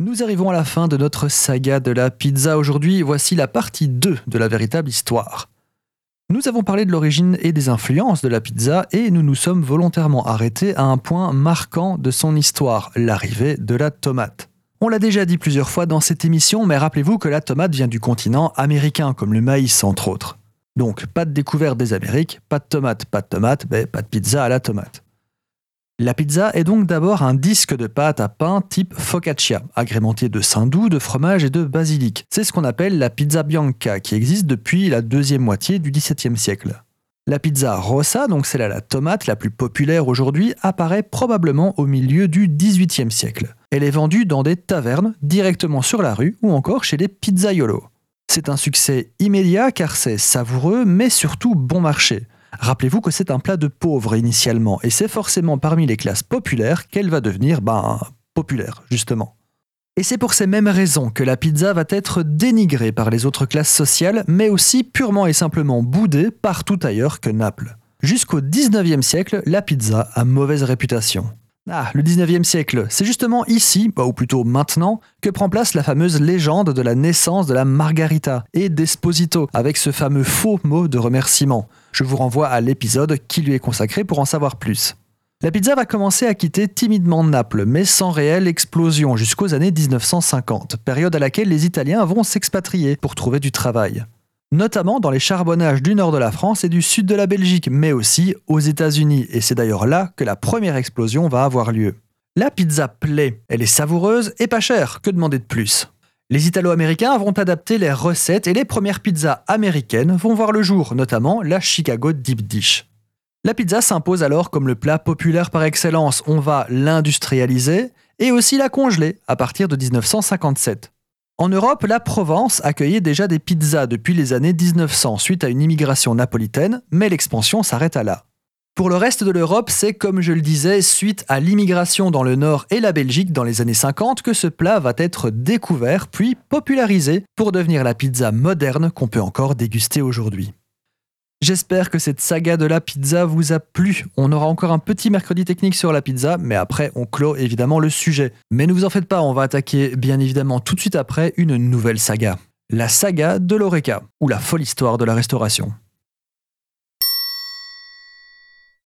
Nous arrivons à la fin de notre saga de la pizza aujourd'hui. Voici la partie 2 de la véritable histoire. Nous avons parlé de l'origine et des influences de la pizza et nous nous sommes volontairement arrêtés à un point marquant de son histoire, l'arrivée de la tomate. On l'a déjà dit plusieurs fois dans cette émission, mais rappelez-vous que la tomate vient du continent américain, comme le maïs entre autres. Donc pas de découverte des Amériques, pas de tomate, pas de tomate, mais pas de pizza à la tomate. La pizza est donc d'abord un disque de pâte à pain type focaccia, agrémenté de saindoux, de fromage et de basilic. C'est ce qu'on appelle la pizza bianca, qui existe depuis la deuxième moitié du XVIIe siècle. La pizza rossa, donc celle à la tomate la plus populaire aujourd'hui, apparaît probablement au milieu du XVIIIe siècle. Elle est vendue dans des tavernes, directement sur la rue ou encore chez les pizzaiolos. C'est un succès immédiat car c'est savoureux mais surtout bon marché. Rappelez-vous que c'est un plat de pauvres initialement, et c'est forcément parmi les classes populaires qu'elle va devenir, ben, populaire, justement. Et c'est pour ces mêmes raisons que la pizza va être dénigrée par les autres classes sociales, mais aussi purement et simplement boudée partout ailleurs que Naples. Jusqu'au 19e siècle, la pizza a mauvaise réputation. Ah, le 19e siècle, c'est justement ici, bah, ou plutôt maintenant, que prend place la fameuse légende de la naissance de la margarita et d'Esposito, avec ce fameux faux mot de remerciement. Je vous renvoie à l'épisode qui lui est consacré pour en savoir plus. La pizza va commencer à quitter timidement Naples, mais sans réelle explosion, jusqu'aux années 1950, période à laquelle les Italiens vont s'expatrier pour trouver du travail. Notamment dans les charbonnages du nord de la France et du sud de la Belgique, mais aussi aux États-Unis, et c'est d'ailleurs là que la première explosion va avoir lieu. La pizza plaît, elle est savoureuse et pas chère, que demander de plus? Les Italo-Américains vont adapter les recettes et les premières pizzas américaines vont voir le jour, notamment la Chicago Deep Dish. La pizza s'impose alors comme le plat populaire par excellence. On va l'industrialiser et aussi la congeler à partir de 1957. En Europe, la Provence accueillait déjà des pizzas depuis les années 1900 suite à une immigration napolitaine, mais l'expansion s'arrête à là. Pour le reste de l'Europe, c'est comme je le disais, suite à l'immigration dans le Nord et la Belgique dans les années 50 que ce plat va être découvert puis popularisé pour devenir la pizza moderne qu'on peut encore déguster aujourd'hui. J'espère que cette saga de la pizza vous a plu. On aura encore un petit mercredi technique sur la pizza, mais après on clôt évidemment le sujet. Mais ne vous en faites pas, on va attaquer bien évidemment tout de suite après une nouvelle saga. La saga de l'Oreca, ou la folle histoire de la restauration.